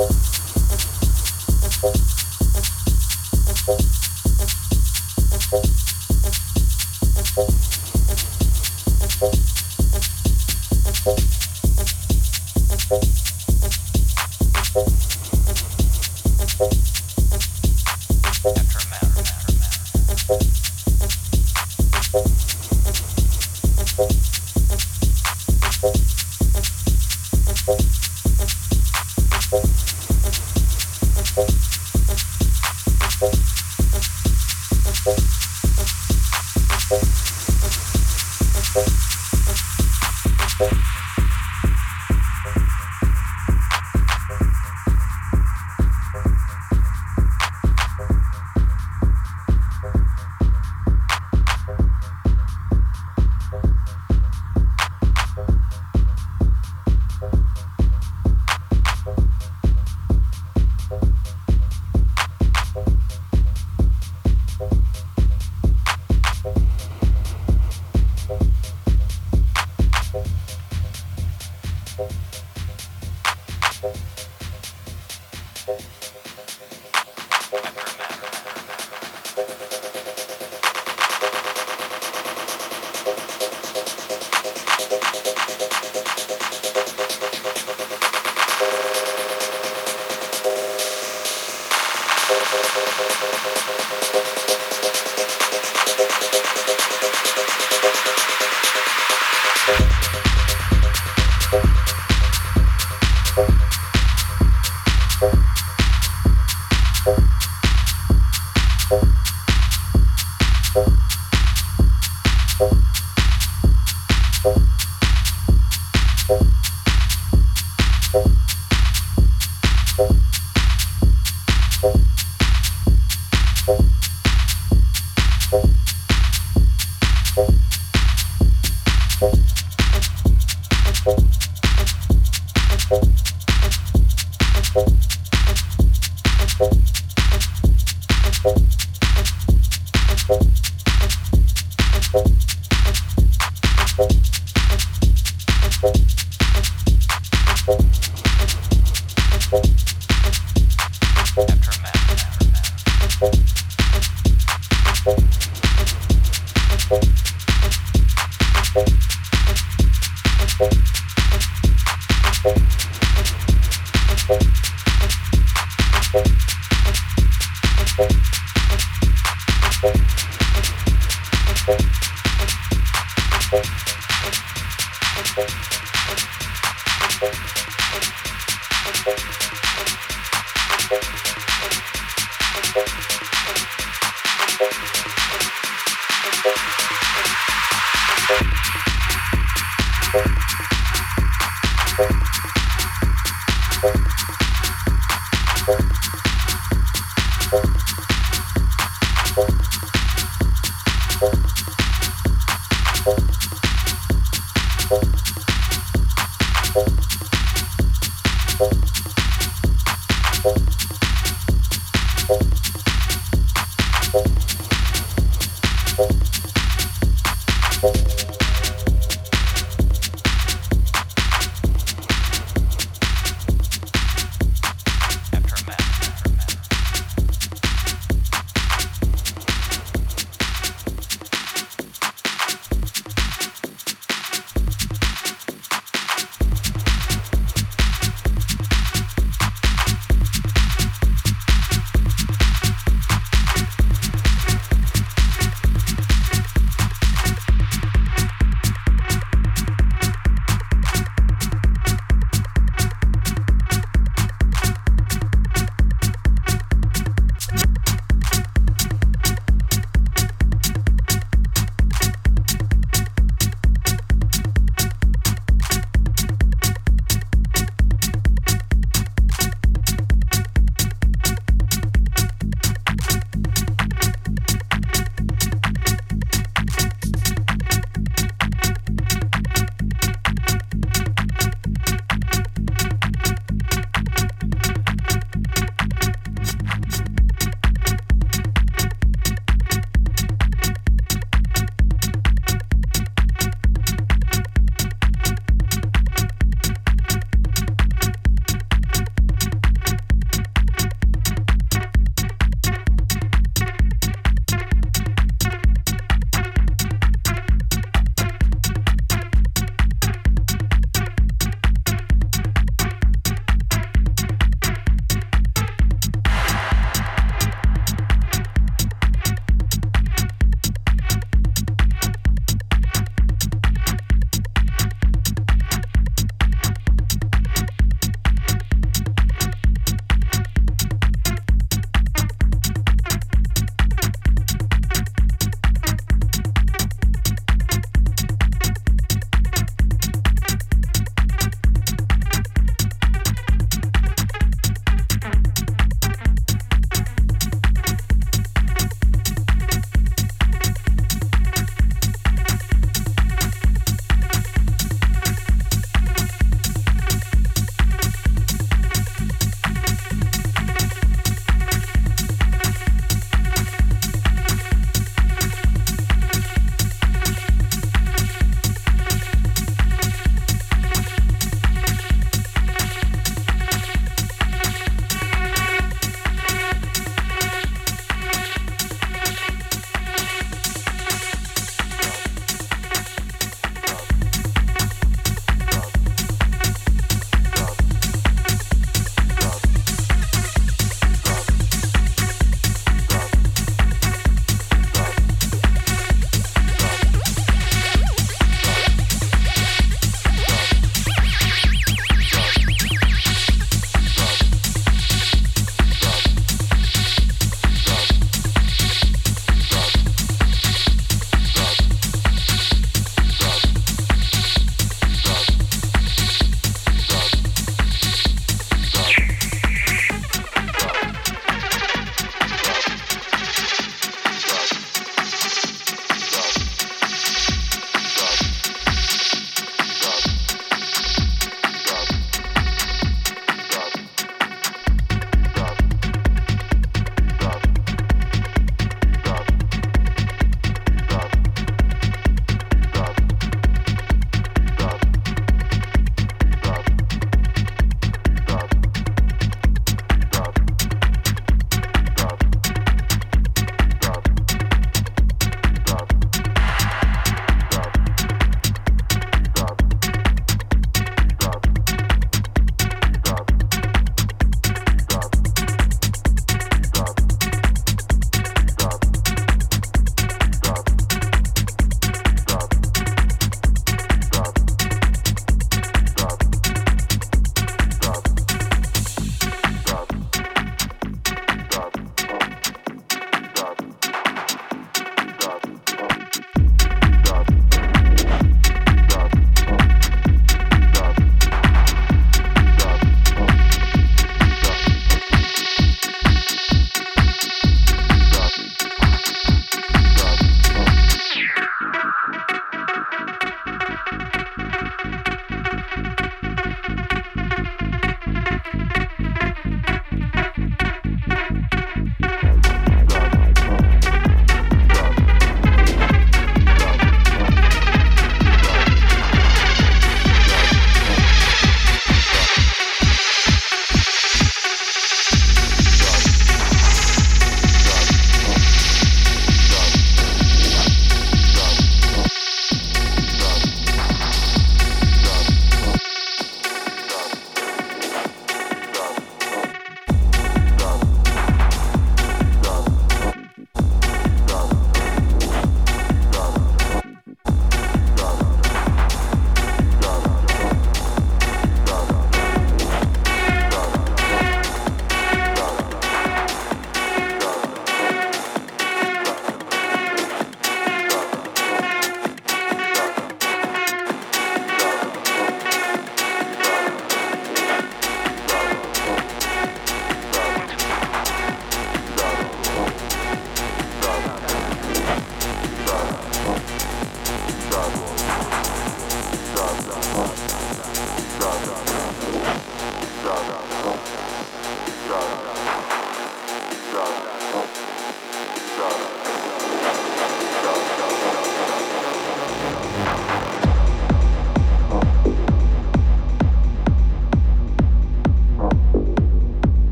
Beautiful.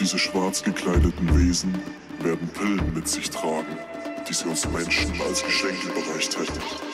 Diese schwarz gekleideten Wesen werden Pillen mit sich tragen, die sie uns Menschen als Geschenke bereicht hätten.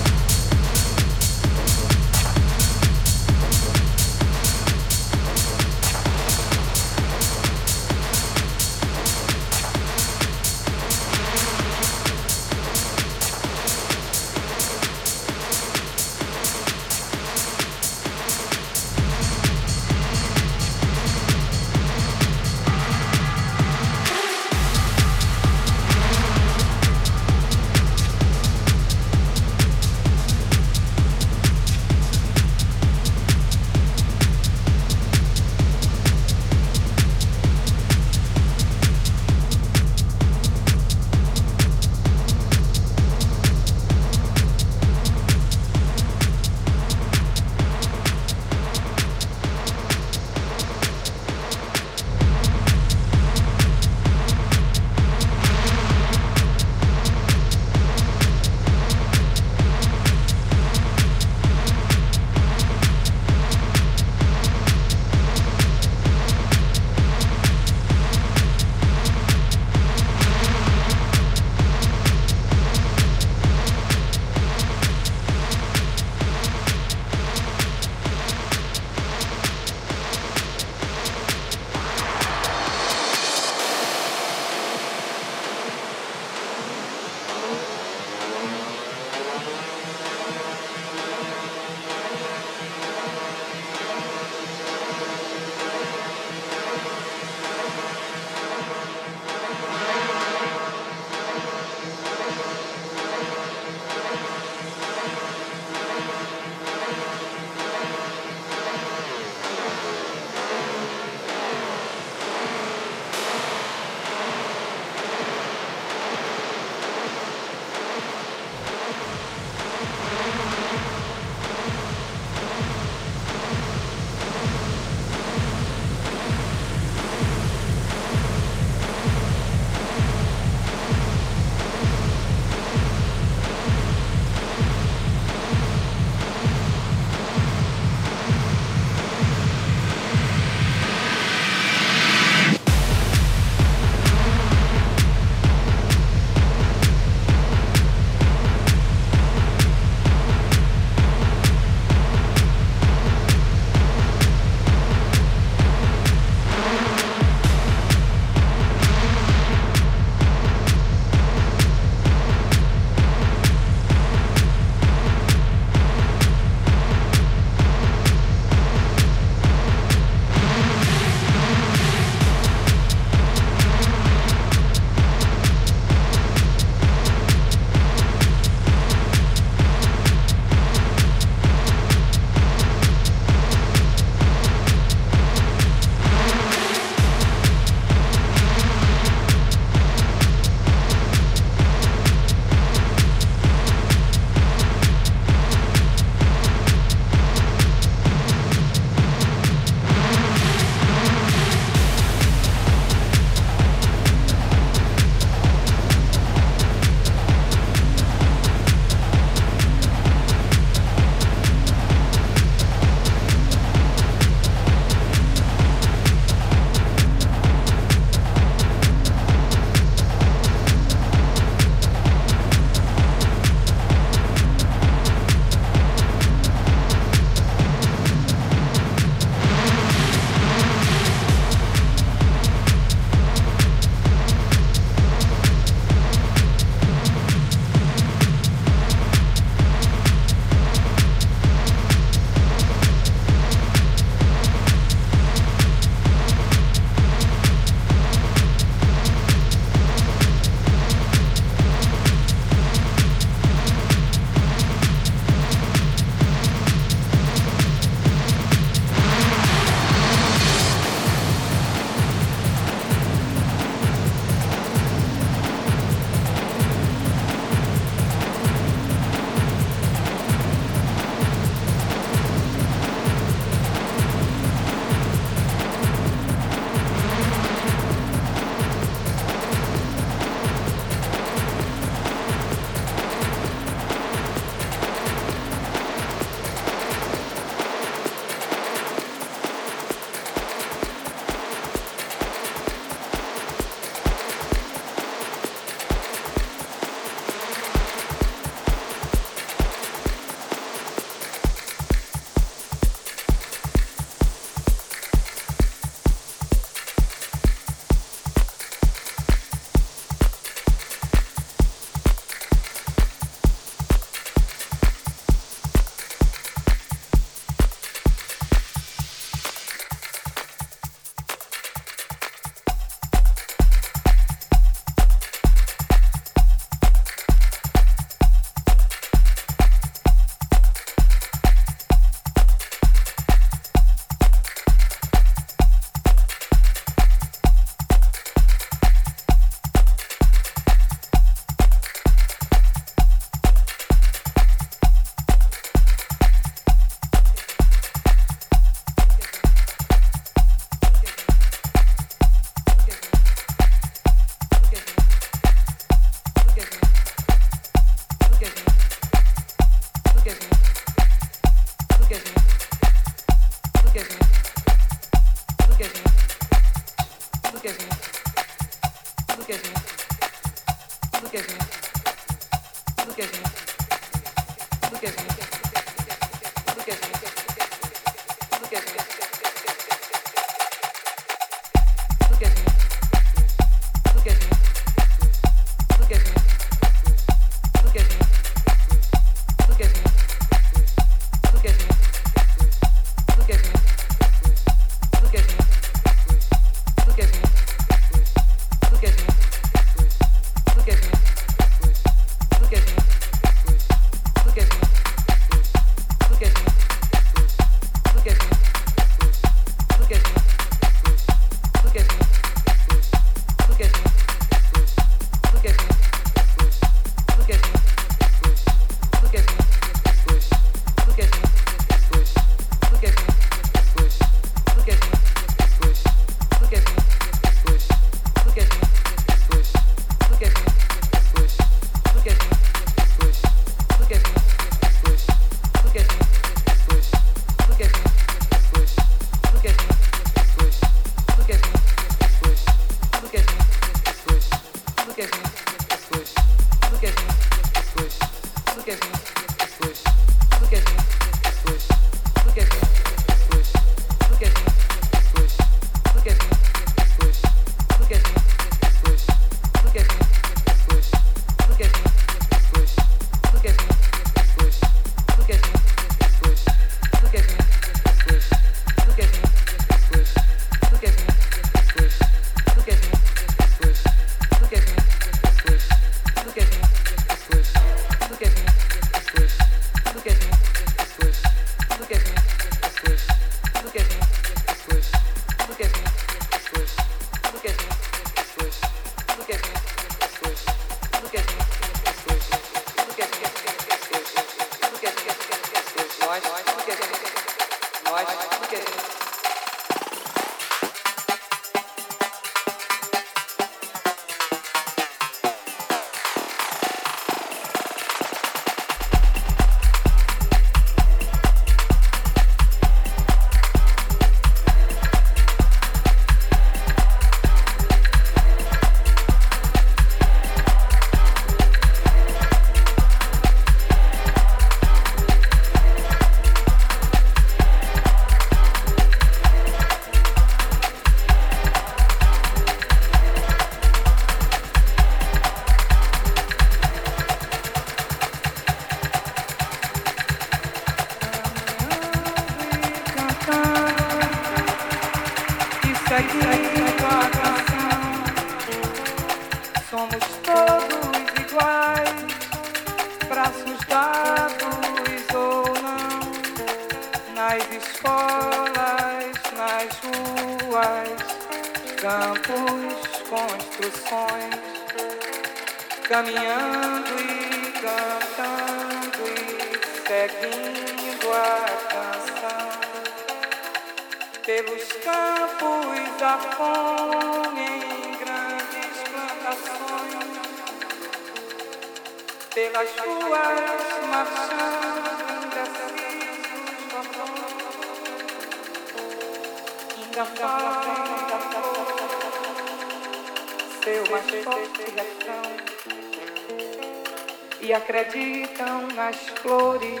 Acreditam nas flores,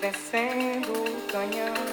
vencendo o canhão.